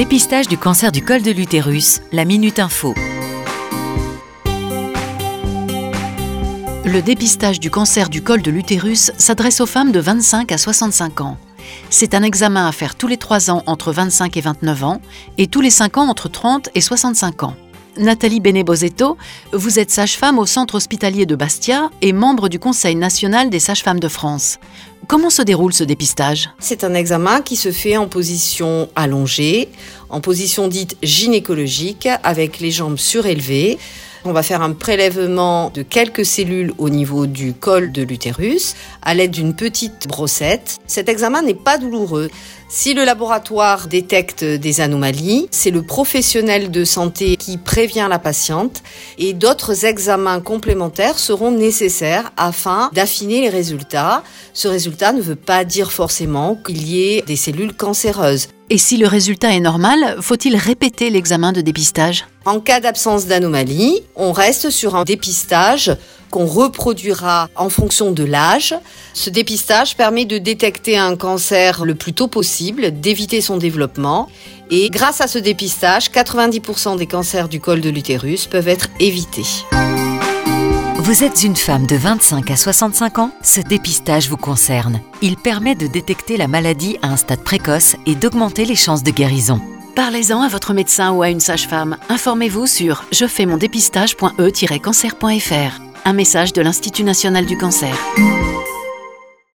Dépistage du cancer du col de l'utérus, la Minute Info. Le dépistage du cancer du col de l'utérus s'adresse aux femmes de 25 à 65 ans. C'est un examen à faire tous les 3 ans entre 25 et 29 ans et tous les 5 ans entre 30 et 65 ans. Nathalie Benebozetto, vous êtes sage-femme au centre hospitalier de Bastia et membre du Conseil national des sages-femmes de France. Comment se déroule ce dépistage? C'est un examen qui se fait en position allongée, en position dite gynécologique, avec les jambes surélevées. On va faire un prélèvement de quelques cellules au niveau du col de l'utérus à l'aide d'une petite brossette. Cet examen n'est pas douloureux. Si le laboratoire détecte des anomalies, c'est le professionnel de santé qui prévient la patiente et d'autres examens complémentaires seront nécessaires afin d'affiner les résultats. Ce résultat ne veut pas dire forcément qu'il y ait des cellules cancéreuses. Et si le résultat est normal, faut-il répéter l'examen de dépistage? En cas d'absence d'anomalie, on reste sur un dépistage qu'on reproduira en fonction de l'âge. Ce dépistage permet de détecter un cancer le plus tôt possible, d'éviter son développement. Et grâce à ce dépistage, 90% des cancers du col de l'utérus peuvent être évités. Vous êtes une femme de 25 à 65 ans Ce dépistage vous concerne. Il permet de détecter la maladie à un stade précoce et d'augmenter les chances de guérison. Parlez-en à votre médecin ou à une sage-femme. Informez-vous sur je fais mon dépistage.e-cancer.fr. Un message de l'Institut national du cancer.